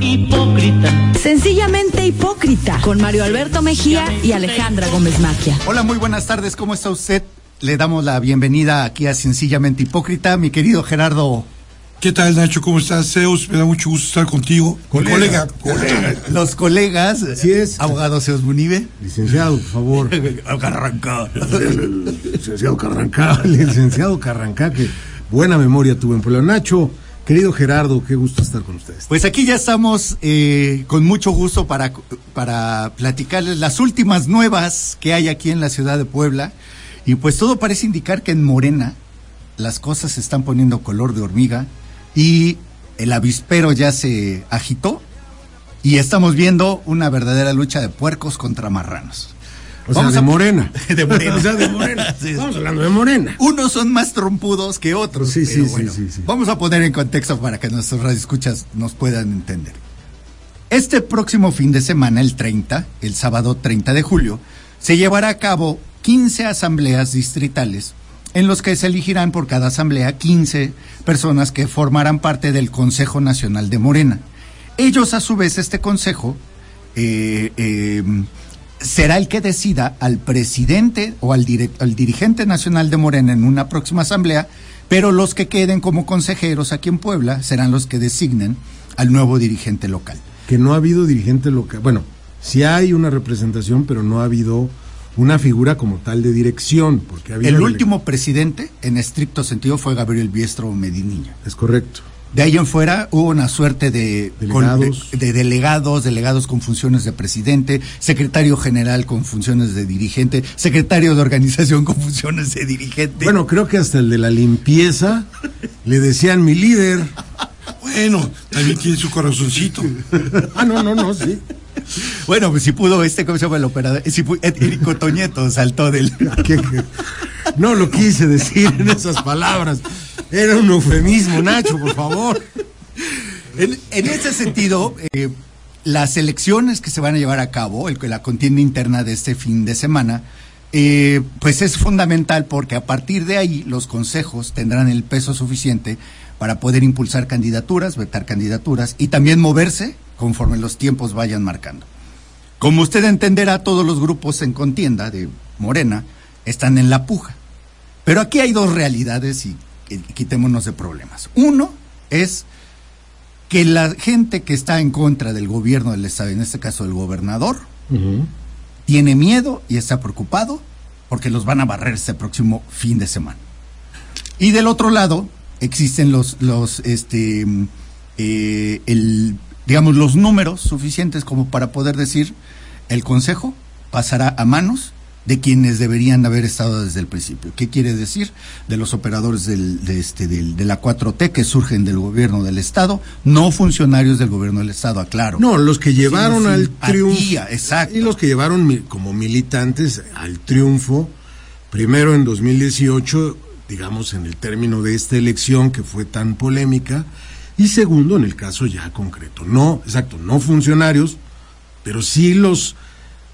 hipócrita. Sencillamente hipócrita, con Mario Alberto Mejía y Alejandra Gómez Maquia. Hola, muy buenas tardes, ¿cómo está usted? Le damos la bienvenida aquí a Sencillamente Hipócrita, mi querido Gerardo. ¿Qué tal, Nacho? ¿Cómo estás, Zeus? Me da mucho gusto estar contigo. Colega. Colega. Los colegas. Así es. Abogado Zeus Munive. Licenciado, por favor. Carranca. Licenciado Carranca. Licenciado Carranca, que buena memoria tuve en Puebla. Nacho, querido Gerardo, qué gusto estar con ustedes. Pues aquí ya estamos eh, con mucho gusto para, para platicarles las últimas nuevas que hay aquí en la ciudad de Puebla. Y pues todo parece indicar que en Morena las cosas se están poniendo color de hormiga y el avispero ya se agitó y estamos viendo una verdadera lucha de puercos contra marranos. O sea, de Morena. De Morena. O sea, de Morena. Sí. Estamos hablando de Morena. Unos son más trompudos que otros. Sí, sí, bueno, sí, sí. Vamos a poner en contexto para que nuestros radioescuchas nos puedan entender. Este próximo fin de semana, el 30, el sábado 30 de julio, se llevará a cabo 15 asambleas distritales en los que se elegirán por cada asamblea 15 personas que formarán parte del Consejo Nacional de Morena. Ellos, a su vez, este consejo eh, eh, será el que decida al presidente o al, al dirigente nacional de Morena en una próxima asamblea, pero los que queden como consejeros aquí en Puebla serán los que designen al nuevo dirigente local. Que no ha habido dirigente local. Bueno, sí hay una representación, pero no ha habido una figura como tal de dirección. Porque ha El último presidente, en estricto sentido, fue Gabriel Biestro Mediniño. Es correcto. De ahí en fuera hubo una suerte de Delegados. con- de, de delegados, delegados con funciones de presidente, secretario general con funciones de dirigente, secretario de organización con funciones de dirigente. Bueno, creo que hasta el de la limpieza le decían mi líder. Bueno, también tiene su corazoncito. Ah, no, no, no, sí. bueno, pues si pudo este, ¿cómo se llama el operador? Si Erico Toñeto saltó del. No lo quise decir en esas palabras. Era un eufemismo, Nacho, por favor. En, en ese sentido, eh, las elecciones que se van a llevar a cabo, el, la contienda interna de este fin de semana, eh, pues es fundamental porque a partir de ahí los consejos tendrán el peso suficiente para poder impulsar candidaturas, vetar candidaturas y también moverse conforme los tiempos vayan marcando. Como usted entenderá, todos los grupos en contienda de Morena están en la puja. Pero aquí hay dos realidades y, quitémonos de problemas. Uno es que la gente que está en contra del gobierno del Estado, en este caso el gobernador, tiene miedo y está preocupado porque los van a barrer este próximo fin de semana. Y del otro lado existen los, los, este, mm, eh, el, digamos, los números suficientes como para poder decir el Consejo pasará a manos de quienes deberían haber estado desde el principio. ¿Qué quiere decir? De los operadores del, de, este, del- de la 4T que surgen del gobierno del Estado, no funcionarios del gobierno del Estado, aclaro. No, los que llevaron al triunfo. exacto. Y los que llevaron como militantes al triunfo, primero en 2018, digamos en el término de esta elección que fue tan polémica, y segundo en el caso ya concreto. No, exacto, no funcionarios, pero sí los,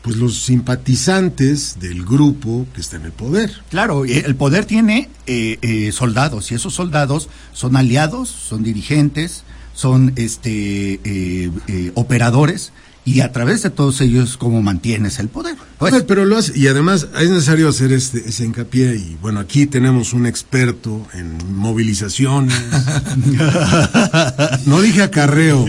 pues los simpatizantes del grupo que está en el poder. Claro, el poder tiene eh, eh, soldados y esos soldados son aliados, son dirigentes, son este eh, eh, operadores y a través de todos ellos cómo mantienes el poder. Pues, pero lo hace, y además es necesario hacer este, ese hincapié, y bueno, aquí tenemos un experto en movilizaciones. no dije acarreo.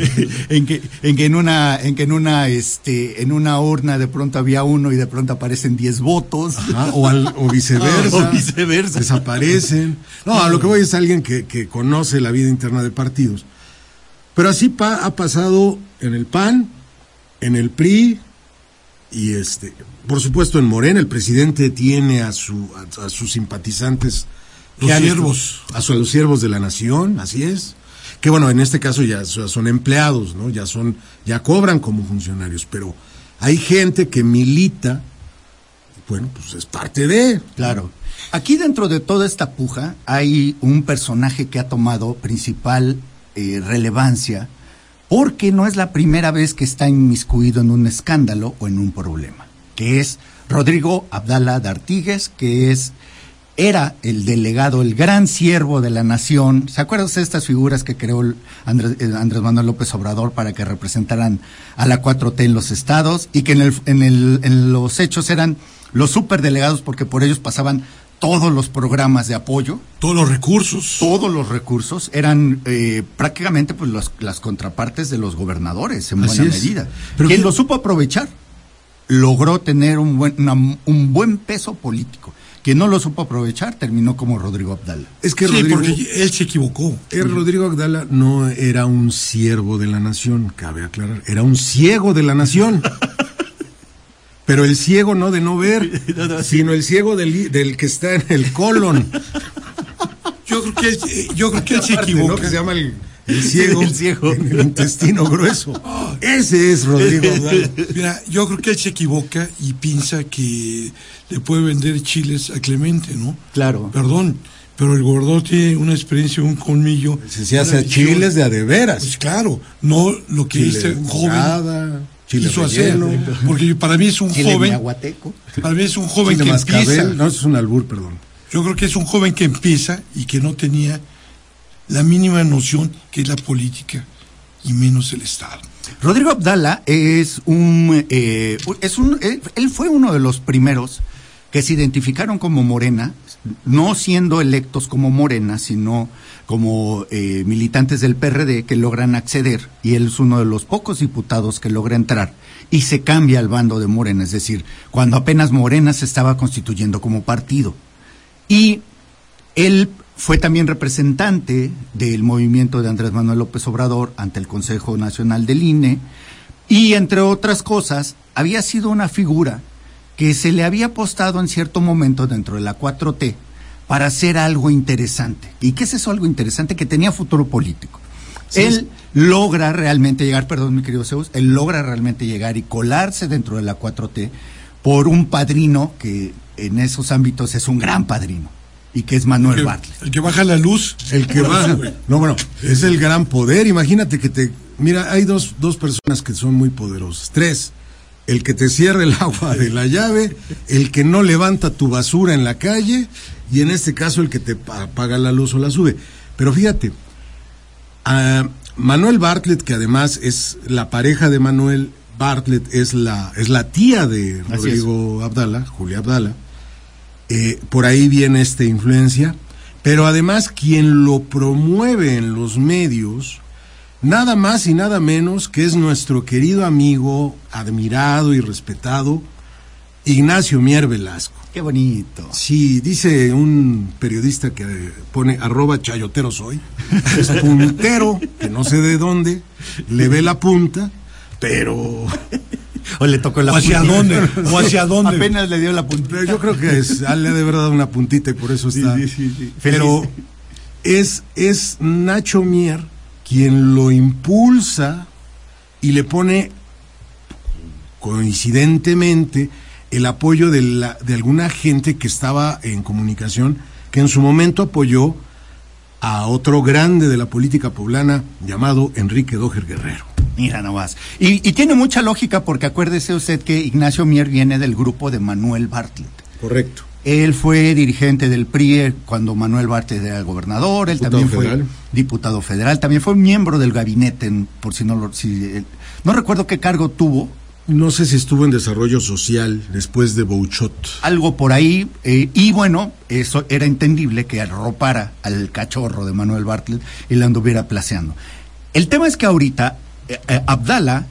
en que en que en una en que en una este en una urna de pronto había uno y de pronto aparecen 10 votos. Ajá, o, al- o viceversa. O viceversa. Desaparecen. No, a lo que voy es alguien que, que conoce la vida interna de partidos. Pero así pa- ha pasado en el PAN, en el PRI y este, por supuesto en Morena. El presidente tiene a, su, a, a sus simpatizantes. Los siervos. A, su- a los siervos de la nación, así es. Que bueno, en este caso ya so- son empleados, ¿no? Ya son, ya cobran como funcionarios, pero hay gente que milita, bueno, pues es parte de. Claro. Aquí dentro de toda esta puja hay un personaje que ha tomado principal eh, relevancia porque no es la primera vez que está inmiscuido en un escándalo o en un problema, que es Rodrigo Abdala de Artigues, que es era el delegado, el gran siervo de la nación. ¿Se acuerdan de estas figuras que creó Andrés, eh, Andrés, Manuel López Obrador para que representaran a la 4T en los estados y que en, el, en, el, en los hechos eran los superdelegados porque por ellos pasaban todos los programas de apoyo. Todos los recursos. Todos los recursos eran eh, prácticamente pues las contrapartes de los gobernadores en buena medida. Pero Quien lo supo aprovechar logró tener un buen, un buen peso político. Quien no lo supo aprovechar terminó como Rodrigo Abdala. Es que sí, porque él se equivocó. El Rodrigo Abdala no era un siervo de la nación, cabe aclarar, era un ciego de la nación. Pero el ciego no de no ver, sino el ciego del, del, que está en el colon. Yo creo que él, yo creo que él se equivoca. ¿no? Que se llama el, el ciego, el ciego. En el intestino grueso. Ese es Rodrigo. Mira, yo creo que él se equivoca y piensa que le puede vender chiles a Clemente, ¿no? Claro. Perdón, pero el gobernador tiene una experiencia, un colmillo. Se hace chiles de a de veras. Pues claro, no lo que dice hizo hacerlo. Porque para mí es un joven. Para mí es un joven que empieza. No, es un albur, perdón. Yo creo que es un joven que empieza y que no tenía la mínima noción que es la política y menos el Estado. Rodrigo Abdala es un, eh, es un, eh, él fue uno de los primeros que se identificaron como Morena, no siendo electos como Morena, sino como eh, militantes del PRD que logran acceder, y él es uno de los pocos diputados que logra entrar, y se cambia al bando de Morena, es decir, cuando apenas Morena se estaba constituyendo como partido. Y él fue también representante del movimiento de Andrés Manuel López Obrador ante el Consejo Nacional del INE y, entre otras cosas, había sido una figura que se le había apostado en cierto momento dentro de la 4T para hacer algo interesante. ¿Y qué es eso algo interesante? Que tenía futuro político. él logra realmente llegar, perdón mi querido Zeus, él logra realmente llegar y colarse dentro de la 4T por un padrino que en esos ámbitos es un gran padrino y que es Manuel Bartlett. El que baja la luz. El que baja. No, bueno, es el gran poder. Imagínate que te. Mira, hay dos, dos personas que son muy poderosas. Tres. El que te cierra el agua de la llave, el que no levanta tu basura en la calle y en este caso el que te apaga la luz o la sube. Pero fíjate, Manuel Bartlett, que además es la pareja de Manuel Bartlett, es la, es la tía de Rodrigo Abdala, Julia Abdala eh, por ahí viene esta influencia, pero además quien lo promueve en los medios, nada más y nada menos que es nuestro querido amigo, admirado y respetado, Ignacio Mier Velasco. Qué bonito. Sí, dice un periodista que pone arroba chayotero soy, es puntero, que no sé de dónde, le ve la punta, pero o le tocó la o hacia dónde o hacia dónde. Apenas le dio la puntita. Yo creo que es, le ha de verdad una puntita y por eso está. sí, sí, sí, pero es es Nacho Mier quien lo impulsa y le pone coincidentemente el apoyo de, la, de alguna gente que estaba en comunicación que en su momento apoyó a otro grande de la política poblana llamado Enrique Doger Guerrero. Mira nomás. Y, y tiene mucha lógica porque acuérdese usted que Ignacio Mier viene del grupo de Manuel Bartlett. Correcto. Él fue dirigente del PRI cuando Manuel Bartlett era gobernador, él también fue diputado federal, también fue miembro del gabinete, por si no lo... Si, no recuerdo qué cargo tuvo, no sé si estuvo en desarrollo social después de Bouchot. Algo por ahí. Eh, y bueno, eso era entendible que arropara al cachorro de Manuel Bartlett y le anduviera placeando. El tema es que ahorita eh, eh, Abdala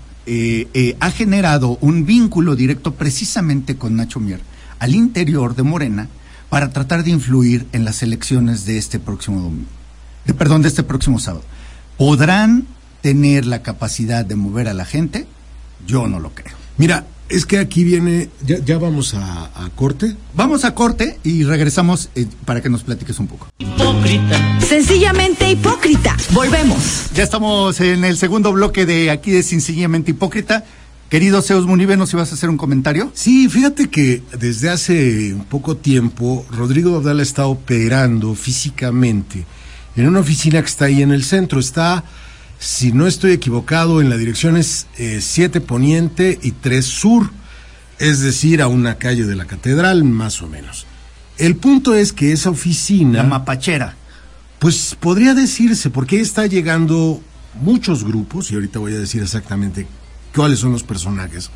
ha generado un vínculo directo precisamente con Nacho Mier al interior de Morena para tratar de influir en las elecciones de este próximo domingo. De, perdón, de este próximo sábado. ¿Podrán tener la capacidad de mover a la gente? Yo no lo creo. Mira, es que aquí viene, ya, vamos a, corte. Vamos a corte y regresamos eh, para que nos platiques un poco. Hipócrita. Sencillamente hipócrita. Volvemos. Ya estamos en el segundo bloque de aquí de Sencillamente Hipócrita. Querido Zeus Munive, si vas a hacer un comentario? Sí, fíjate que desde hace un poco tiempo Rodrigo Abdala está operando físicamente en una oficina que está ahí en el centro. Está si no estoy equivocado, en la dirección es 7 eh, Poniente y 3 Sur, es decir, a una calle de la catedral, más o menos. El punto es que esa oficina... La mapachera. Pues podría decirse, porque está llegando muchos grupos, y ahorita voy a decir exactamente cuáles son los personajes.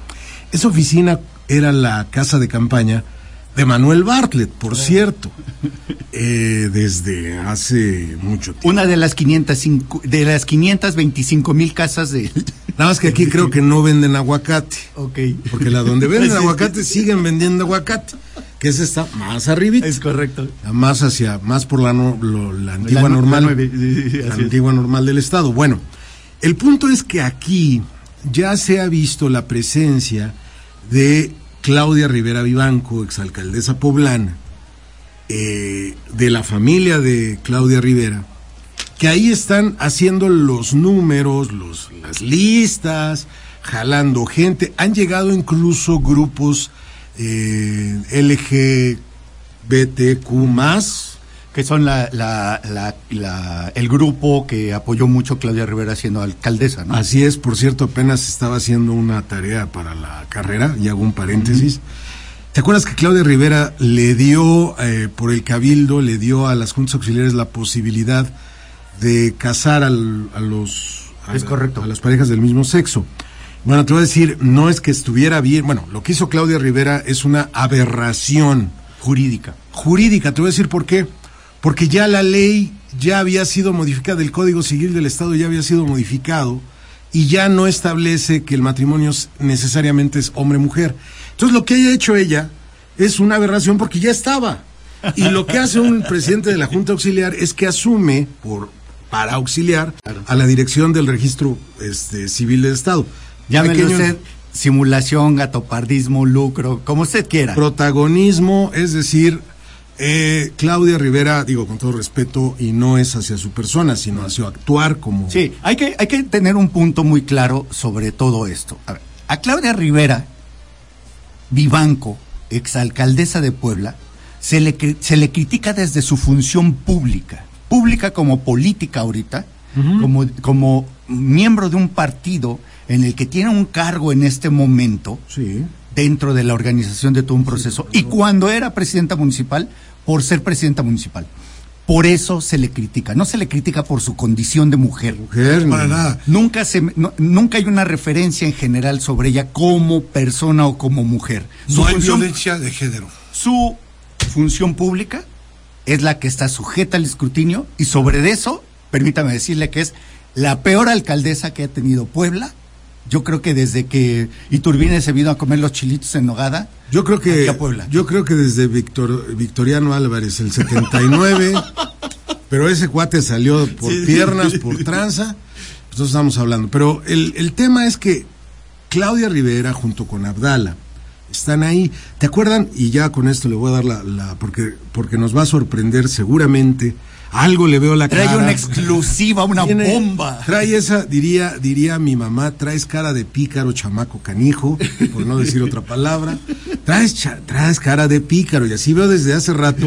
Esa oficina era la casa de campaña de Manuel Bartlett, por cierto, eh, desde hace mucho tiempo. Una de las 505, de las 525 mil casas de... Nada más que aquí creo que no venden aguacate. Ok. Porque la donde venden aguacate siguen vendiendo aguacate, que es esta más arribita. Es correcto. Más hacia, más por la, la antigua normal. La, antigua normal del Estado. Bueno, el punto es que aquí ya se ha visto la presencia de Claudia Rivera Vivanco, exalcaldesa poblana, eh, de la familia de Claudia Rivera, que ahí están haciendo los números, los, las listas, jalando gente. Han llegado incluso grupos eh, LGBTQ que son la, la, la, el grupo que apoyó mucho Claudia Rivera siendo alcaldesa, ¿no? Así es, por cierto, apenas estaba haciendo una tarea para la carrera, y hago un paréntesis. ¿Te acuerdas que Claudia Rivera le dio, eh, por el cabildo, le dio a las juntas auxiliares la posibilidad de casar al, a los... es correcto. A las parejas del mismo sexo. Bueno, te voy a decir, no es que estuviera bien, bueno, lo que hizo Claudia Rivera es una aberración jurídica. Jurídica, te voy a decir por qué porque ya la ley ya había sido modificada, el Código Civil del Estado ya había sido modificado y ya no establece que el matrimonio necesariamente es hombre-mujer. Entonces lo que haya hecho ella es una aberración porque ya estaba. Y lo que hace un presidente de la Junta Auxiliar es que asume por para auxiliar a la dirección del registro este, civil del Estado. Llámelo usted simulación, gatopardismo, lucro, como usted quiera. Protagonismo, es decir, eh, Claudia Rivera, digo con todo respeto, y no es hacia su persona, sino hacia actuar como... Sí, hay que, hay que tener un punto muy claro sobre todo esto. A, ver, a Claudia Rivera, Vivanco, exalcaldesa de Puebla, se le, se le critica desde su función pública, pública como política ahorita, como, como miembro de un partido en el que tiene un cargo en este momento. Sí dentro de la organización de todo un proceso. y cuando era presidenta municipal, por ser presidenta municipal. Por eso se le critica. No se le critica por su condición de mujer. Mujer, para nada. Nunca, se, nunca hay una referencia en general sobre ella como persona o como mujer. no hay violencia de género. Su función pública es la que está sujeta al escrutinio y sobre eso, permítame decirle que es la peor alcaldesa que ha tenido Puebla yo creo que desde que Iturbine se vino a comer los chilitos en Nogada, yo creo que yo creo que desde Victor, Victoriano Álvarez el 79, pero ese cuate salió por piernas, por tranza, entonces estamos hablando, pero el, el tema es que Claudia Rivera junto con Abdala están ahí. ¿Te acuerdan? Y ya con esto le voy a dar la, la porque porque nos va a sorprender seguramente algo le veo la cara. Trae una exclusiva, una bomba. Trae esa, diría, diría mi mamá, traes cara de pícaro, chamaco canijo, por no decir otra palabra. Traes, traes cara de pícaro, y así veo desde hace rato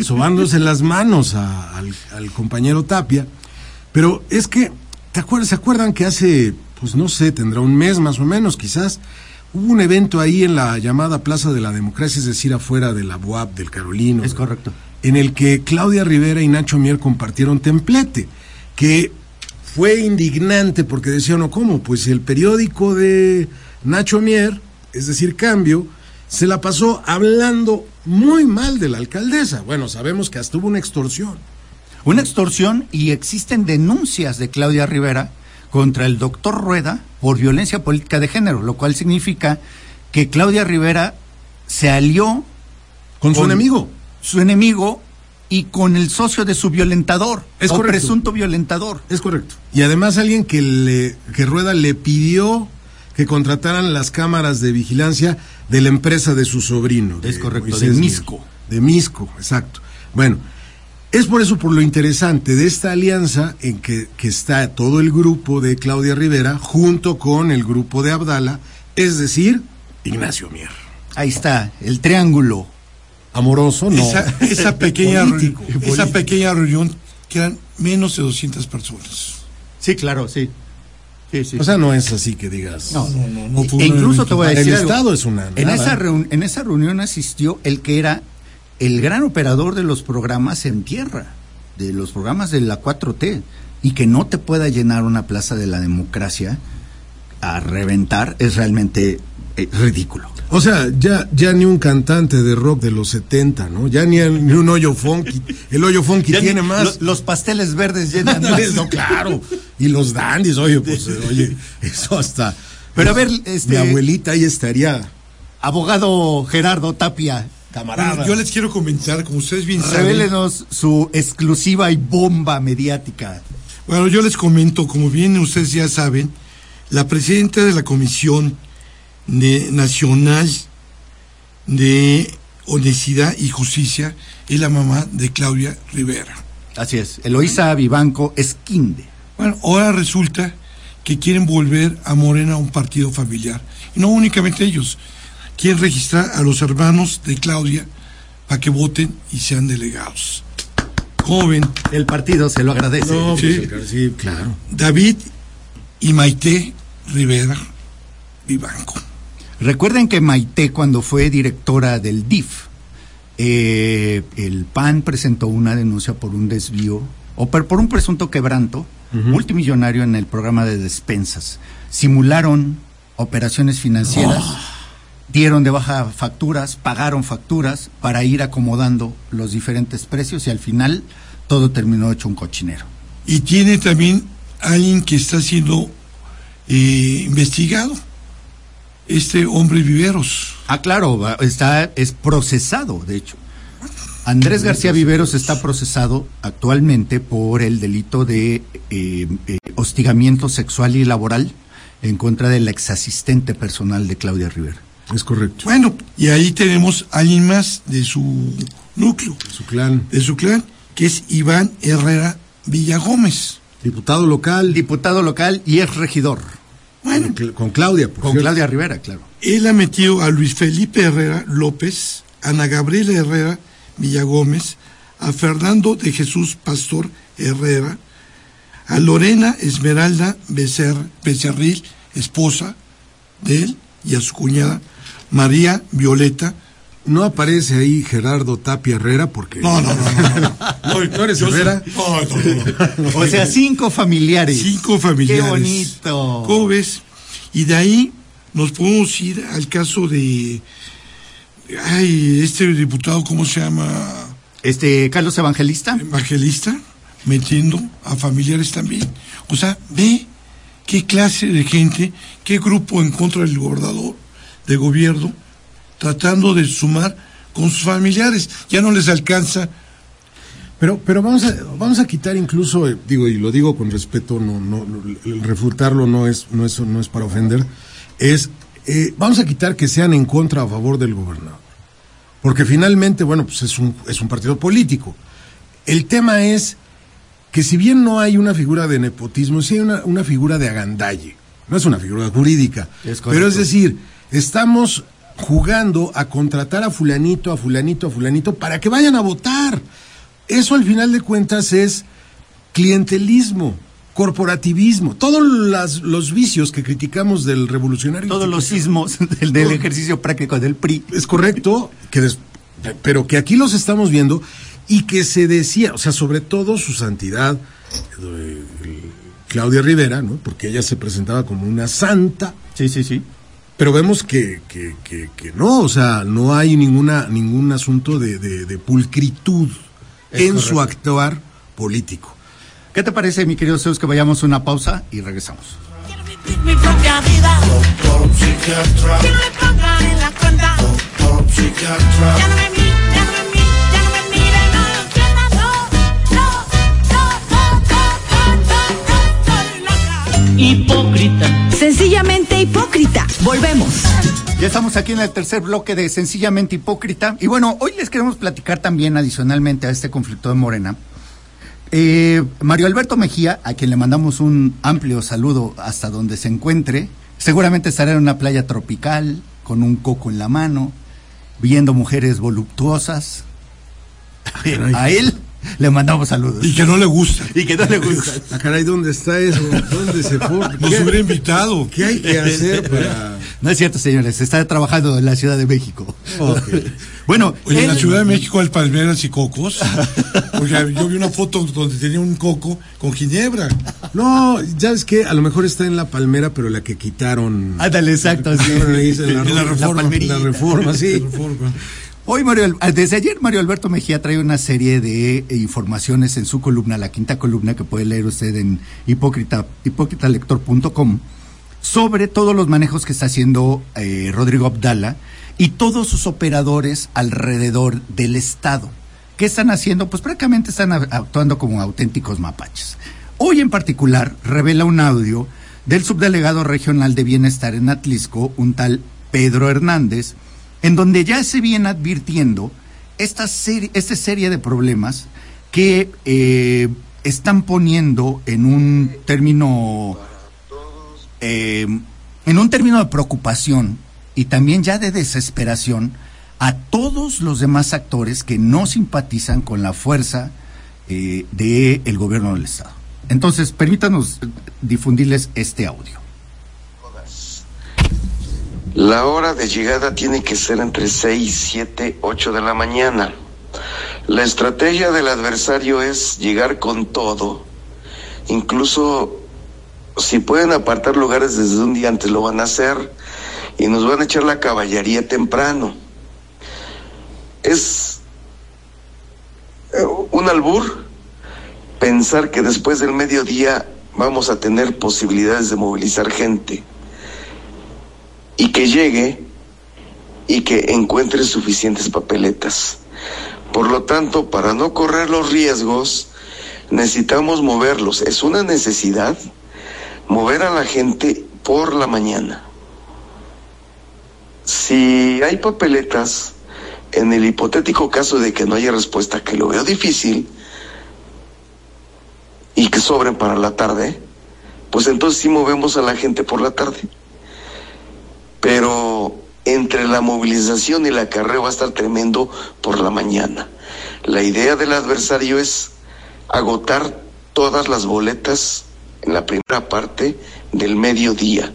sobándose las manos al, compañero Tapia. Pero es que, ¿te acuerdas? ¿Se acuerdan que hace, pues no sé, tendrá un mes más o menos, quizás? Hubo un evento ahí en la llamada Plaza de la Democracia, es decir, afuera de la UAP del Carolino. Es correcto en el que Claudia Rivera y Nacho Mier compartieron templete, que fue indignante porque decían, no, ¿cómo? Pues el periódico de Nacho Mier, es decir, Cambio, se la pasó hablando muy mal de la alcaldesa. Bueno, sabemos que hasta hubo una extorsión. Una extorsión y existen denuncias de Claudia Rivera contra el doctor Rueda por violencia política de género, lo cual significa que Claudia Rivera se alió con su enemigo su enemigo y con el socio de su violentador, es o presunto violentador. Es correcto. Y además alguien que le que Rueda le pidió que contrataran las cámaras de vigilancia de la empresa de su sobrino. es correcto, de Misco. De Misco, exacto. Bueno, es por eso por lo interesante de esta alianza en que, que está todo el grupo de Claudia Rivera junto con el grupo de Abdala, es decir, Ignacio Mier. Ahí está, el triángulo amoroso, no. Esa, pequeña, esa pequeña reunión que eran menos de 200 personas. Sí, claro, sí. Sí, sí. O sea, no es así que digas. No, no, no. no e incluso te voy a decir. El Estado es una. En esa, en esa reunión asistió el que era el gran operador de los programas en tierra, de los programas de la 4T, y que no te pueda llenar una plaza de la democracia a reventar es realmente eh, ridículo. O sea, ya, ya ni un cantante de rock de los 70, ¿no? Ya ni, ni un hoyo funky. El hoyo funky tiene más. los pasteles verdes llenan más. no, claro. Y los dandies, oye, pues, oye, eso hasta. Pero a ver, este. Mi abuelita ahí estaría. Abogado Gerardo Tapia, camarada. yo les quiero comentar, como ustedes bien saben. Revélenos su exclusiva y bomba mediática. Bueno, yo les comento, como bien ustedes ya saben, la presidenta de la Comisión de Nacional de Honestidad y Justicia es la mamá de Claudia Rivera. Así es, Eloísa Vivanco Esquinde. Bueno, ahora resulta que quieren volver a Morena un partido familiar. Y no únicamente ellos, quieren registrar a los hermanos de Claudia para que voten y sean delegados. Joven. El partido se lo agradece. Sí, claro. David y Maite Rivera Vivanco. Recuerden que Maite, cuando fue directora del DIF, eh, el PAN presentó una denuncia por un desvío o por, un presunto quebranto multimillonario en el programa de despensas. Simularon operaciones financieras, oh. dieron de baja facturas, pagaron facturas para ir acomodando los diferentes precios y al final todo terminó hecho un cochinero. Y tiene también alguien que está siendo eh, investigado este hombre Viveros. Ah, claro, está, es procesado, de hecho. Andrés García Viveros está procesado actualmente por el delito de eh, eh, hostigamiento sexual y laboral en contra del exasistente personal de Claudia Rivera. Es correcto. Bueno, y ahí tenemos a alguien más de su núcleo. De su clan. De su clan, que es Iván Herrera Villagómez. Diputado local. Diputado local y es regidor. Bueno, con Claudia, con Claudia Rivera, claro. Él ha metido a Luis Felipe Herrera López, Ana Gabriela Herrera Villagómez, a Fernando de Jesús Pastor Herrera, a Lorena Esmeralda Becer, Becerril, esposa de él, y a su cuñada María Violeta. No aparece ahí Gerardo Tapia Herrera porque. No, no, no. ¿No, ¿No eres Herrera? No, no, no, O sea, cinco familiares. Cinco familiares. Qué bonito. ¿Cómo ves? Y de ahí nos podemos ir al caso de. Ay, este diputado, ¿cómo se llama? Este, Carlos Evangelista. Evangelista, metiendo a familiares también. O sea, ve qué clase de gente, qué grupo en contra del gobernador, de gobierno tratando de sumar con sus familiares. Ya no les alcanza. Pero, pero vamos a, vamos a quitar incluso, eh, digo, y lo digo con respeto, no, no, el refutarlo no es, no es, no es para ofender, es, eh, vamos a quitar que sean en contra o a favor del gobernador. Porque finalmente, bueno, pues es un, es un partido político. El tema es que si bien no hay una figura de nepotismo, sí hay una, una figura de agandalle. No es una figura jurídica. pero es decir, estamos jugando a contratar a fulanito, a fulanito, a fulanito para que vayan a votar. Eso al final de cuentas es clientelismo, corporativismo, todos los vicios que criticamos del revolucionario. Todos los sismos del, ejercicio práctico del PRI. Es correcto, que pero que aquí los estamos viendo y que se decía, o sea, sobre todo su santidad, eh, Claudia Rivera, ¿no? Porque ella se presentaba como una santa. Sí, sí, sí pero vemos que, que, que, no, o sea, no hay ninguna, ningún asunto de, de, pulcritud en su actuar político. ¿Qué te parece, mi querido Zeus, que vayamos a una pausa y regresamos? Hipócrita. Sencillamente hipócrita. Volvemos. Ya estamos aquí en el tercer bloque de Sencillamente Hipócrita. Y bueno, hoy les queremos platicar también adicionalmente a este conflicto de Morena. Eh, Mario Alberto Mejía, a quien le mandamos un amplio saludo hasta donde se encuentre, seguramente estará en una playa tropical, con un coco en la mano, viendo mujeres voluptuosas. a él le mandamos saludos. Y que no le gusta. Y que no le gusta. Ah, caray, ¿dónde está eso? ¿Dónde se fue? Nos hubiera invitado. ¿Qué hay que hacer para.? No es cierto, señores. Está trabajando en la Ciudad de México. Ok. bueno, Oye, en la él- Ciudad de México hay palmeras y cocos. Porque yo vi una foto donde tenía un coco con ginebra. No, ya es que a lo mejor está en la palmera, pero la que quitaron. Ándale, exacto. sí. La, En la reforma. La reforma, sí. Reforma. Hoy, Mario, Al- desde ayer, Mario Alberto Mejía trae una serie de eh, informaciones en su columna, la quinta columna que puede leer usted en hipócrita, hipócritalector.com, sobre todos los manejos que está haciendo eh, Rodrigo Abdala y todos sus operadores alrededor del Estado. ¿Qué están haciendo? Pues prácticamente están actuando como auténticos mapaches. Hoy en particular revela un audio del subdelegado regional de bienestar en Atlisco, un tal Pedro Hernández, en donde ya se viene advirtiendo esta serie, esta serie de problemas que eh, están poniendo en un término eh, en un término de preocupación y también ya de desesperación a todos los demás actores que no simpatizan con la fuerza eh, del gobierno del Estado. Entonces, permítanos difundirles este audio. La hora de llegada tiene que ser entre 6, 7, 8 de la mañana. La estrategia del adversario es llegar con todo. Incluso si pueden apartar lugares desde un día antes lo van a hacer y nos van a echar la caballería temprano. Es eh, un albur pensar que después del mediodía vamos a tener posibilidades de movilizar gente y que llegue y que encuentre suficientes papeletas. Por lo tanto, para no correr los riesgos, necesitamos moverlos. Es una necesidad mover a la gente por la mañana. Si hay papeletas, en el hipotético caso de que no haya respuesta, que lo veo difícil, y que sobren para la tarde, pues entonces sí movemos a la gente por la tarde pero entre la movilización y la carrera va a estar tremendo por la mañana. La idea del adversario es agotar todas las boletas en la primera parte del mediodía.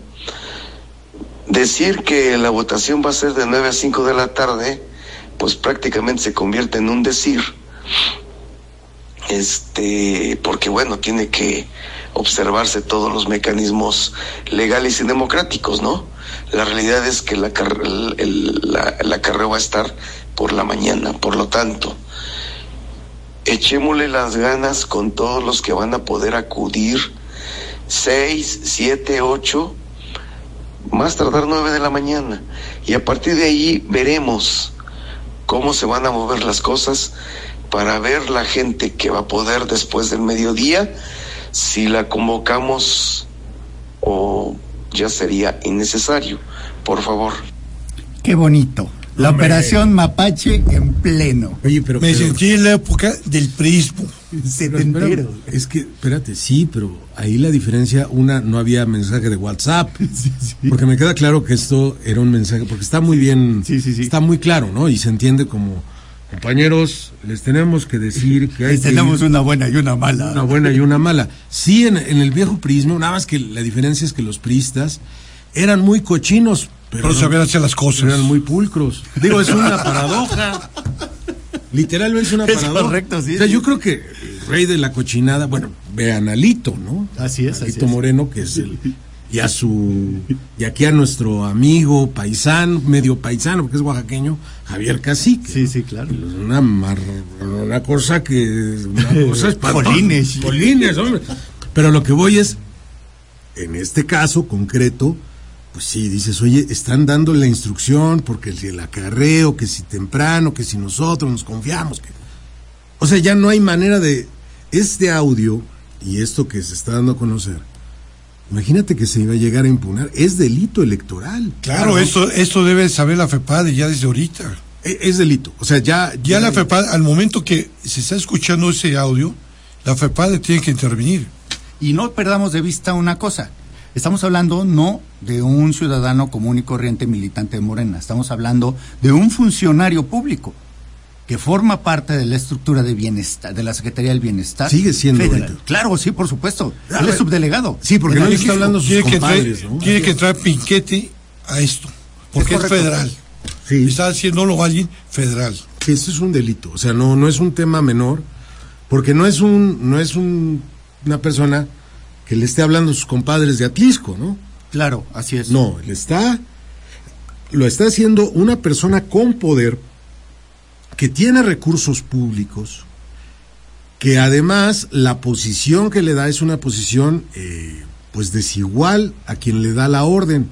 Decir que la votación va a ser de 9 a 5 de la tarde, pues prácticamente se convierte en un decir. Este, porque bueno, tiene que observarse todos los mecanismos legales y democráticos, ¿no? La realidad es que la, el- la carrera va a estar por la mañana, por lo tanto, echémosle las ganas con todos los que van a poder acudir, seis, siete, ocho, más tardar nueve de la mañana, y a partir de ahí veremos cómo se van a mover las cosas para ver la gente que va a poder después del mediodía, si la convocamos o ya sería innecesario. Por favor. Qué bonito. La Hombre. operación Mapache en pleno. Oye, pero. Me pero- sentí en la época del prismo. Setentero. es que, espérate, sí, pero ahí la diferencia, una, no había mensaje de WhatsApp. Porque me queda claro que esto era un mensaje, porque está muy bien, Sí, sí, sí. está muy claro, ¿no? Y se entiende como, compañeros, les tenemos que decir que hay que Tenemos una buena y una mala. una buena y una mala. Sí, en, en el viejo prismo, nada más que la diferencia es que los pristas eran muy cochinos, pero Pero no- sabían hacer las cosas. eran muy pulcros. Digo, es una paradoja. Literalmente es una Es paradoja. correcto, sí, O sea, sí. yo creo que el rey de la cochinada, bueno, vean a Lito, ¿no? Así es, A así Lito es. Moreno, que es el. Y a su. Y aquí a nuestro amigo paisano, medio paisano, porque es oaxaqueño, Javier Cacique. Sí, sí, claro. Una, mar- una cosa que. Una cosa espantosa. Polines. Polines, hombre. Pero lo que voy es. En este caso concreto, pues sí, dices, oye, están dando la instrucción porque si el acarreo, que si temprano, que si nosotros nos confiamos. Que... O sea, ya no hay manera de. Este audio y esto que se está dando a conocer, imagínate que se iba a llegar a impunar, es delito electoral. Claro, esto, esto debe saber la FEPADE ya desde ahorita. E- Es, delito. O sea, ya. Ya la FEPADE, al momento que se está escuchando ese audio, la FEPADE tiene que intervenir. Y no perdamos de vista una cosa. Estamos hablando no de un ciudadano común y corriente militante de Morena, estamos hablando de un funcionario público que forma parte de la estructura de bienestar, de la Secretaría del Bienestar. Sigue siendo federal. Claro, sí, por supuesto. A Él es subdelegado. Sí, porque no le está que- hablando a sus Tiene que, compadres, entrar, ¿no? tiene que entrar Pinquete a esto, porque es, federal. Sí. Está haciéndolo alguien federal. Esto es un delito, o sea, no, no es un tema menor, porque no es un, no es un, una persona que le esté hablando a sus compadres de Atlisco, ¿no? Claro, así es. No, le está, lo está haciendo una persona con poder que tiene recursos públicos, que además la posición que le da es una posición eh, pues desigual a quien le da la orden,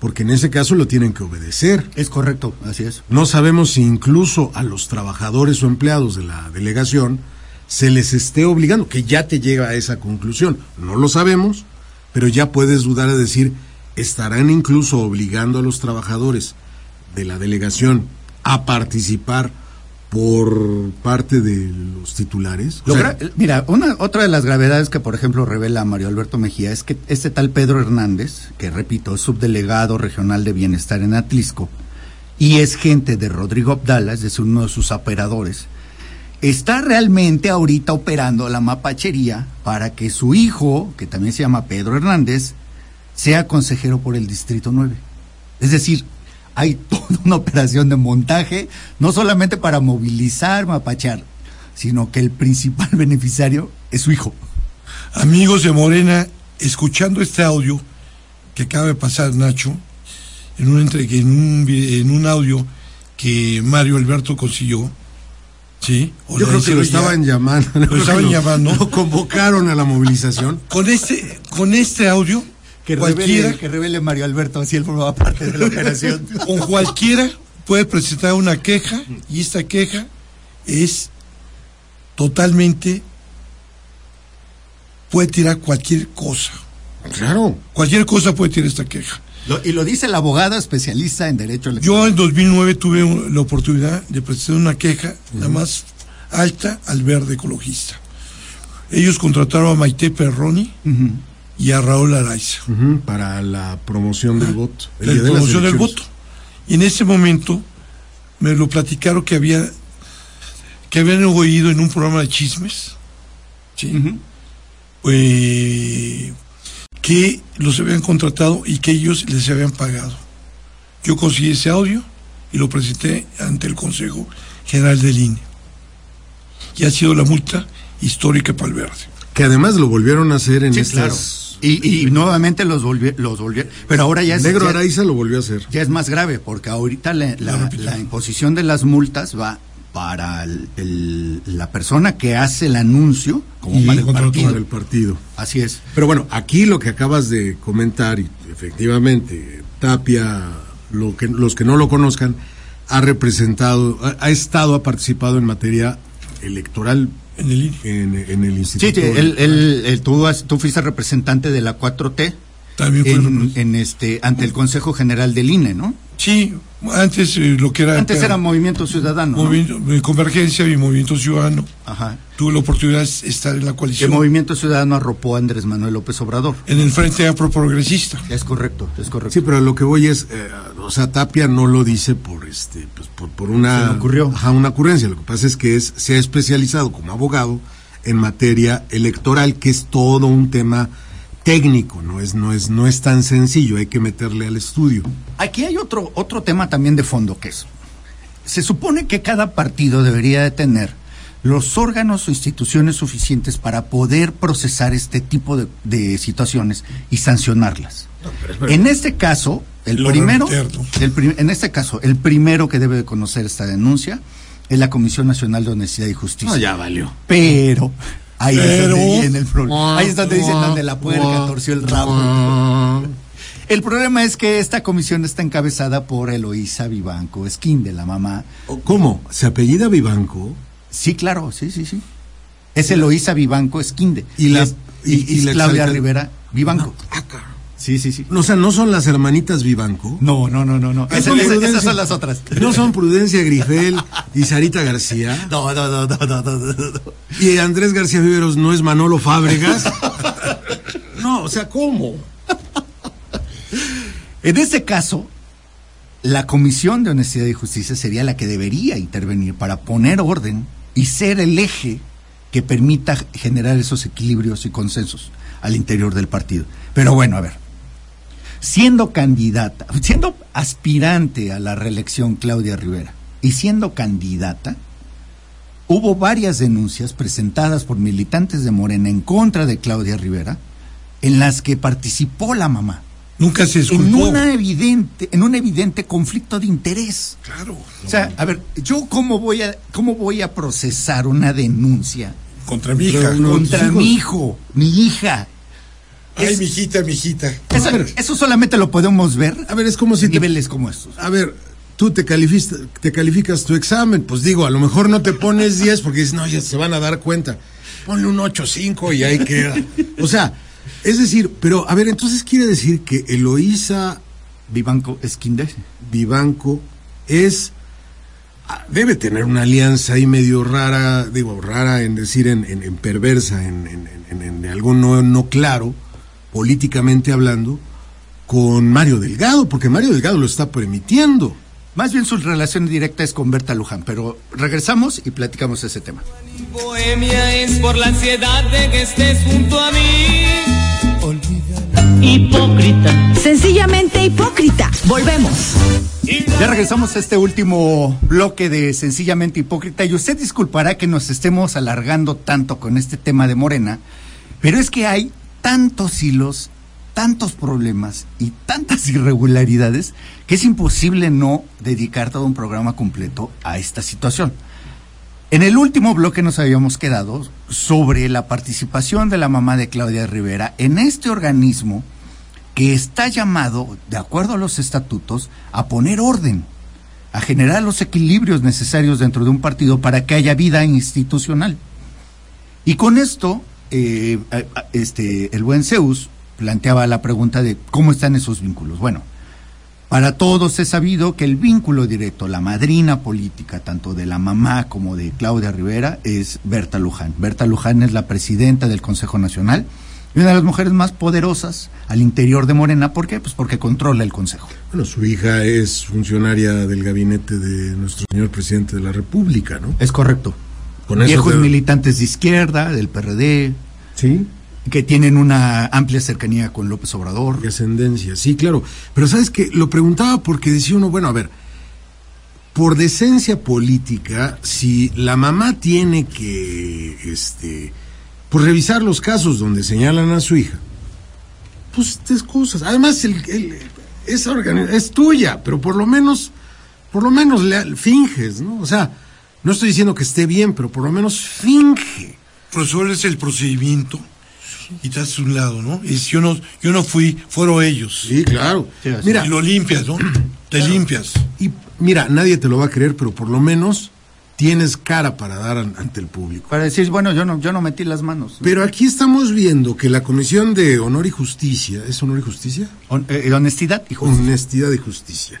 porque en ese caso lo tienen que obedecer. Es correcto, así es. No sabemos si incluso a los trabajadores o empleados de la delegación se les esté obligando, que ya te llega a esa conclusión. No lo sabemos, pero ya puedes dudar de decir, estarán incluso obligando a los trabajadores de la delegación a participar por parte de los titulares. O sea, mira, una, otra de las gravedades que, por ejemplo, revela Mario Alberto Mejía es que este tal Pedro Hernández, que repito, es subdelegado regional de bienestar en Atlisco, y es gente de Rodrigo Abdala, es decir, uno de sus operadores, está realmente ahorita operando la mapachería para que su hijo, que también se llama Pedro Hernández, sea consejero por el Distrito 9. Es decir, hay toda una operación de montaje, no solamente para movilizar, mapachear, sino que el principal beneficiario es su hijo. Amigos de Morena, escuchando este audio que acaba de pasar Nacho, en un, entre, en un, vi- en un audio que Mario Alberto consiguió, ¿sí? O yo creo que lo ya. estaban llamando. que estaban llamando. Lo convocaron a la movilización. Con este, con este audio, Que cualquiera, revele, que revele Mario Alberto si él formaba parte de la operación. con cualquiera puede presentar una queja y esta queja es totalmente puede tirar cualquier cosa. Claro. Cualquier cosa puede tirar esta queja. Lo- y lo dice el abogado especialista en derecho Yo electoral. en 2009 tuve un- la oportunidad de presentar una queja, la más alta al verde ecologista. Ellos contrataron a Maite Perroni. Y a Raúl Araiza. Para la promoción del voto. la de promoción del voto. Y en ese momento me lo platicaron que había que habían oído en un programa de chismes ¿sí? Eh, que los habían contratado y que ellos les habían pagado. Yo conseguí ese audio y lo presenté ante el Consejo General del INE. Y ha sido la multa histórica para el verde. Que además lo volvieron a hacer en Sí, estas. claro. Y, y nuevamente los volvió, los volvió. Pero ahora ya es, Negro ya- Araiza lo volvió a hacer. ya es más grave, porque ahorita la, la- La imposición de las multas va para el- el- la persona que hace el anuncio como Y para el partido. Para el partido. Así es. Pero bueno, aquí lo que acabas de comentar, y efectivamente, Tapia, lo que, los que no lo conozcan, ha representado, ha, ha estado, ha participado en materia electoral En el en, en el instituto. sí, él- él- él- tú, tú fuiste representante de la 4T También fue en, este ante el Consejo General del INE, ¿no? Sí, antes eh, lo que era... Antes era Movimiento Ciudadano. ¿no? Movimiento, eh, Convergencia y Movimiento Ciudadano. Ajá. Tuve la oportunidad de estar en la El coalición. Movimiento Ciudadano arropó a Andrés Manuel López Obrador. En el Frente Afro Progresista. Es correcto, es correcto. Sí, pero lo que voy es, eh, o sea, Tapia no lo dice por este, pues, por, por una, Se ocurrió. Ajá, una ocurrencia. Lo que pasa es que es, se ha especializado como abogado en materia electoral, que es todo un tema técnico, no es, no es, no es tan sencillo, hay que meterle al estudio. Aquí hay otro, otro tema también de fondo que es. Se supone que cada partido debería de tener los órganos o instituciones suficientes para poder procesar este tipo de, de situaciones y sancionarlas. En este caso, el primero, reiterno. el prim- en este caso, el primero que debe de conocer esta denuncia es la Comisión Nacional de Honestidad y Justicia. ya valió. Pero ahí es Pero- donde viene el problema. Ahí es donde dicen donde la puerca torció el rabo. El problema es que esta comisión está encabezada por Eloísa Vivanco Esquín, de la mamá. ¿Cómo? ¿Se apellida Vivanco? Sí, claro, sí, sí, sí. Es Eloísa Vivanco Esquinde. Y la- es, y- y- y y la Claudia Rivera Vivanco. Ah, cabrón. Sí, sí, sí. O sea, ¿no son las hermanitas Vivanco? No, no, no, no, no. Esas, son esas las otras. ¿No son Prudencia Grifel y Sarita García? No, no, no, no, no, no, no, no. ¿Y Andrés García Viveros no es Manolo Fábregas? No, o sea, ¿cómo? En este caso, la Comisión de Honestidad y Justicia sería la que debería intervenir para poner orden y ser el eje que permita generar esos equilibrios y consensos al interior del partido. Pero bueno, a ver. Siendo candidata, siendo aspirante a la reelección Claudia Rivera y siendo candidata, hubo varias denuncias presentadas por militantes de Morena en contra de Claudia Rivera, en las que participó la mamá. Nunca se En, esculpó. una evidente, en un evidente conflicto de interés. Claro. O sea, a ver, yo cómo voy a, cómo voy a procesar una denuncia Contra mi hija. Contra mi hijo, mi hija. Ay, es- mijita, mijita. Eso, eso solamente lo podemos ver A ver, es como si te- niveles como estos. A ver, tú te calificas, te calificas tu examen, pues digo, a lo mejor no te pones 10 porque dices, no, ya se van a dar cuenta. Ponle un 8, 5 y ahí queda. O sea, es decir, pero a ver, entonces quiere decir que Eloísa Vivanco Esquinde. Vivanco es ah, debe tener una alianza ahí medio rara, digo, rara en decir en, en- en perversa, en, en- en- en- de algo no, no claro, políticamente hablando, con Mario Delgado, porque Mario Delgado lo está permitiendo. Más bien su relación directa es con Berta Luján, pero regresamos y platicamos ese tema. Bohemia es por la ansiedad de que estés junto a mí. Hipócrita. Sencillamente hipócrita. Volvemos. Ya regresamos a este último bloque de Sencillamente Hipócrita y usted disculpará que nos estemos alargando tanto con este tema de Morena, pero es que hay tantos hilos, tantos problemas y tantas irregularidades que es imposible no dedicar todo un programa completo a esta situación. En el último bloque nos habíamos quedado sobre la participación de la mamá de Claudia Rivera en este organismo que está llamado, de acuerdo a los estatutos, a poner orden, a generar los equilibrios necesarios dentro de un partido para que haya vida institucional. Y con esto, eh, este, el buen Zeus planteaba la pregunta de cómo están esos vínculos. Bueno, para todos es sabido que el vínculo directo, la madrina política, tanto de la mamá como de Claudia Rivera, es Berta Luján. Berta Luján es la presidenta del Consejo Nacional y una de las mujeres más poderosas al interior de Morena. ¿Por qué? Pues porque controla el Consejo. Bueno, su hija es funcionaria del gabinete de nuestro señor presidente de la República, ¿no? Es correcto. Con Viejos te- militantes de izquierda, del PRD, Sí. que tienen una amplia cercanía con López Obrador. de ascendencia, sí, claro. Pero sabes que lo preguntaba porque decía uno, bueno, a ver, por decencia política, si la mamá tiene que, este, pues revisar los casos donde señalan a su hija, pues te excusas. Además, el, el- esa organi- es tuya, pero por lo menos, por lo menos le, finges, ¿no? O sea, no estoy diciendo que esté bien, pero por lo menos finge. Profesor, es el procedimiento. Y te haces a un lado, ¿no? Es, yo no, yo no fui, fueron ellos. Sí, claro. Sí, Mira, Y lo limpias, ¿no? Te limpias. Y mira, nadie te lo va a creer, pero por lo menos tienes cara para dar an- ante el público. Para decir, bueno, yo no, yo no metí las manos. Pero aquí estamos viendo que la Comisión de Honor y Justicia, ¿es Honor y Justicia? Hon- eh, honestidad y justicia. Honestidad y Justicia.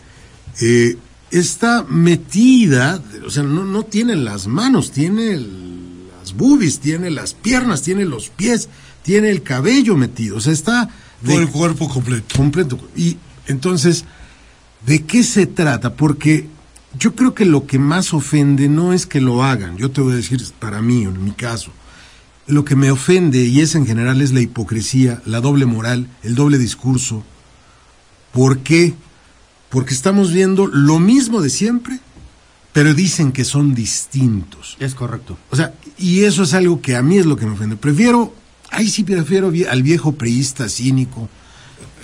eh, está metida, o sea, no, no tiene las manos, tiene el- las boobies, tiene las piernas, tiene los pies, tiene el cabello metido, o sea, está de- Todo el cuerpo completo. completo. Y entonces, ¿de qué se trata? Porque yo creo que lo que más ofende no es que lo hagan. Yo te voy a decir, para mí, en mi caso, lo que me ofende, y es en general, es la hipocresía, la doble moral, el doble discurso. ¿Por qué? Porque estamos viendo lo mismo de siempre, pero dicen que son distintos. Es correcto. O sea, y eso es algo que a mí es lo que me ofende. Prefiero, ahí sí prefiero al viejo priista cínico,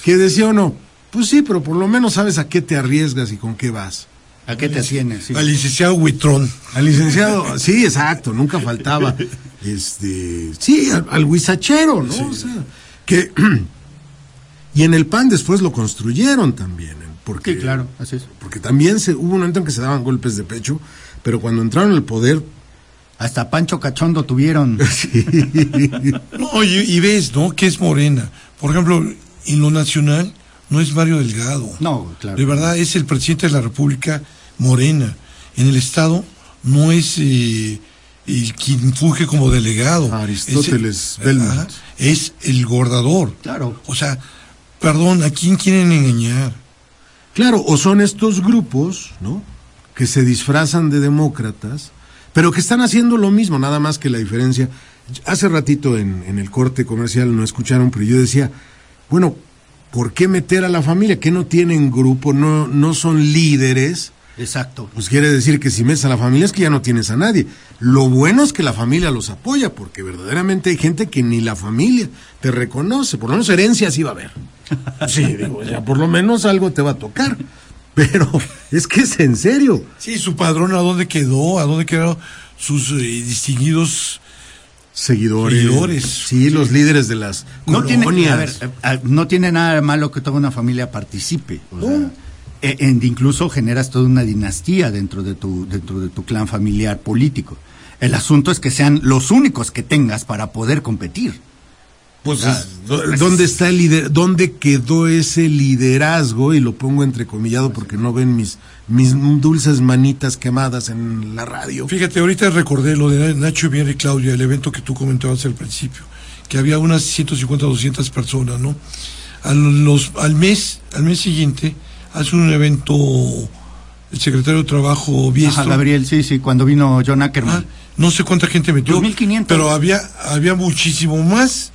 que decía o no, pues sí, pero por lo menos sabes a qué te arriesgas y con qué vas. ¿A qué te atienes? Sí. Al licenciado Huitrón. Al licenciado, sí, exacto, nunca faltaba. Este, sí, al, al huizachero, ¿no? O sea, que. y en el PAN después lo construyeron también. Porque, Sí, claro, así es. Porque también se, hubo un momento en que se daban golpes de pecho, pero cuando entraron al poder. Hasta Pancho Cachondo tuvieron. No, y, y ves, ¿no? Que es morena. Por ejemplo, en lo nacional no es Mario Delgado. No, claro. De verdad es el presidente de la República morena. En el Estado no es eh, el quien funge como delegado. Aristóteles es, el- Belmont. ajá, es el gordador. Claro. O sea, perdón, ¿a quién quieren engañar? Claro, o son estos grupos, ¿no? Que se disfrazan de demócratas, pero que están haciendo lo mismo, nada más que la diferencia. Hace ratito en, en el corte comercial no escucharon, pero yo decía, bueno, ¿por qué meter a la familia? Que no tienen grupo, no, no son líderes. Exacto. Pues quiere decir que si metes a la familia es que ya no tienes a nadie. Lo bueno es que la familia los apoya, porque verdaderamente hay gente que ni la familia te reconoce. Por lo menos herencia sí va a haber. Sí, digo, ya por lo menos algo te va a tocar. Pero es que es en serio. Sí, su padrón, ¿a dónde quedó? ¿A dónde quedaron sus eh, distinguidos Seguidores. Seguidores. Sí, los líderes de las No tiene, colonias. a ver, eh, ah, no tiene nada de malo que toda una familia participe. o sea, eh, en- incluso generas toda una dinastía dentro de tu dentro de tu clan familiar político. El asunto es que sean los únicos que tengas para poder competir. Pues, ¿dónde está el lider ¿Dónde quedó ese liderazgo? Y lo pongo entrecomillado porque no ven mis, mis dulces manitas quemadas en la radio. Fíjate, ahorita recordé lo de Nacho Mier y Claudia, el evento que tú comentabas al principio, que había unas 150, 200 personas, ¿no? A los, al mes, al mes siguiente, hace un evento el secretario de Trabajo Biestro. Ajá, Gabriel, sí, sí, cuando vino John Ackerman. Ah, no sé cuánta gente metió. 2500. Pero había, había muchísimo más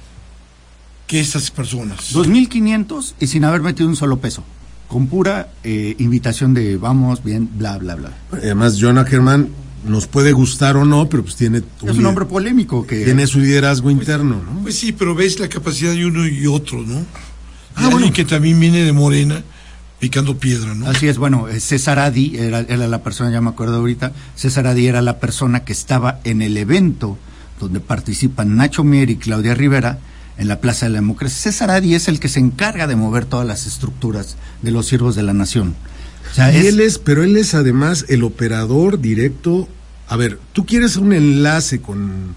que esas personas. 2500 y sin haber metido un solo peso. Con pura eh, invitación de vamos, bien, bla, bla, bla. Además, John Ackerman nos puede gustar o no, pero pues tiene Es un hombre polémico que... tiene su liderazgo interno, ¿no? Pues sí, pero ves la capacidad de uno y otro, ¿no? Ah, bueno. que también viene de Morena picando piedra, ¿no? Así es, bueno, eh, César Adi era, era la persona, ya me acuerdo ahorita, César Adi era la persona que estaba en el evento donde participan Nacho Mier y Claudia Rivera en la Plaza de la Democracia. César Adi es el que se encarga de mover todas las estructuras de los siervos de la nación. O sea, Y es- él es, pero él es además el operador directo. A ver, tú quieres un enlace con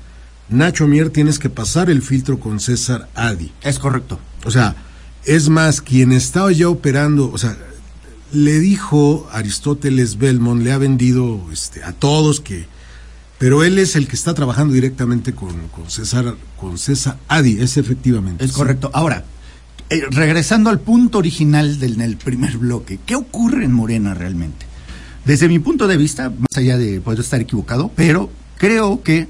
Nacho Mier, tienes que pasar el filtro con César Adi. es correcto. O sea, es más, quien estaba ya operando, o sea, le dijo Aristóteles Belmont, le ha vendido este, a todos que. Pero él es el que está trabajando directamente con, con César, con César Adi, es efectivamente. Es sí. correcto. Ahora, eh, regresando al punto original del el primer bloque, ¿qué ocurre en Morena realmente? Desde mi punto de vista, más allá de poder estar equivocado, pero creo que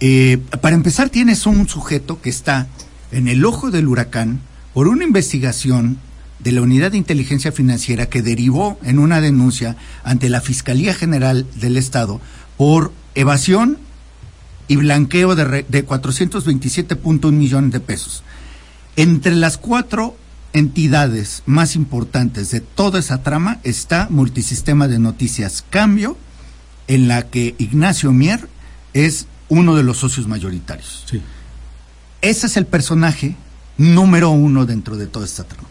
eh, para empezar tienes un sujeto que está en el ojo del huracán por una investigación de la Unidad de Inteligencia Financiera que derivó en una denuncia ante la Fiscalía General del Estado por evasión y blanqueo de, re- de 427.1 millones de pesos. Entre las cuatro entidades más importantes de toda esa trama está Multisistema de Noticias Cambio, en la que Ignacio Mier es uno de los socios mayoritarios. Sí. Ese es el personaje número uno dentro de toda esta trama.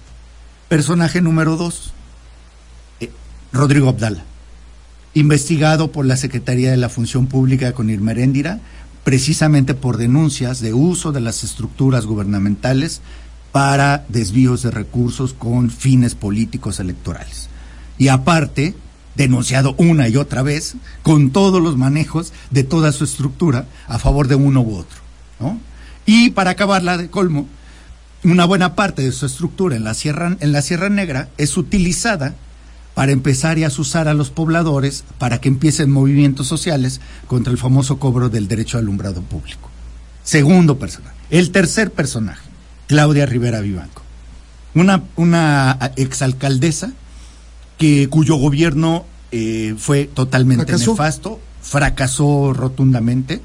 Personaje número dos, eh, Rodrigo Abdala, investigado por la Secretaría de la Función Pública con Irma Heréndira, precisamente por denuncias de uso de las estructuras gubernamentales para desvíos de recursos con fines políticos electorales. Y aparte, denunciado una y otra vez con todos los manejos de toda su estructura a favor de uno u otro. Y para acabarla de colmo, una buena parte de su estructura en la Sierra, en la Sierra Negra es utilizada para empezar y asusar a los pobladores para que empiecen movimientos sociales contra el famoso cobro del derecho al alumbrado público. Segundo personaje. El tercer personaje, Claudia Rivera Vivanco. Una, una exalcaldesa que, cuyo gobierno eh, fue totalmente Fracasó. nefasto, fracasó rotundamente,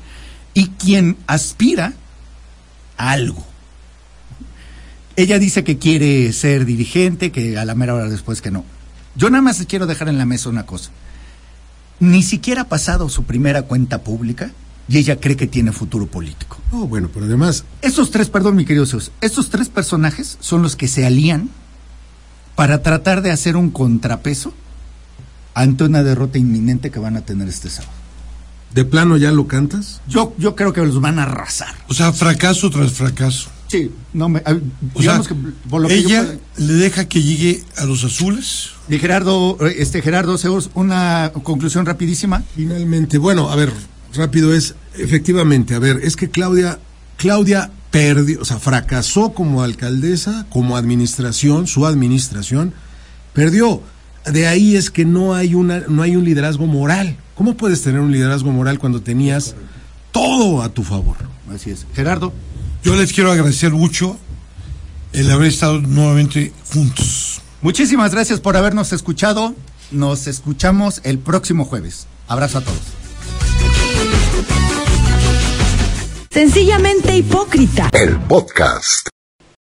y quien aspira a algo. Ella dice que quiere ser dirigente, que a la mera hora después que no. Yo nada más quiero dejar en la mesa una cosa. Ni siquiera ha pasado su primera cuenta pública y ella cree que tiene futuro político. No, bueno, pero además, Estos tres, perdón, mi querido Zeus, estos tres personajes son los que se alían para tratar de hacer un contrapeso ante una derrota inminente que van a tener este sábado. ¿de plano ya lo cantas? Yo, yo creo que los van a arrasar. O sea, fracaso tras fracaso. Sí, no me, O digamos sea, que por lo que yo ella pueda- le deja que llegue a los azules. De Gerardo, este Gerardo una conclusión rapidísima. Finalmente, bueno, a ver, rápido es, efectivamente, a ver, es que Claudia, Claudia perdió, o sea, fracasó como alcaldesa, como administración, su administración, perdió. De ahí es que no hay una, no hay un liderazgo moral. ¿Cómo puedes tener un liderazgo moral cuando tenías todo a tu favor? Así es. Gerardo, Yo les quiero agradecer mucho el haber estado nuevamente juntos. Muchísimas gracias por habernos escuchado. Nos escuchamos el próximo jueves. Abrazo a todos. Sencillamente hipócrita. El podcast.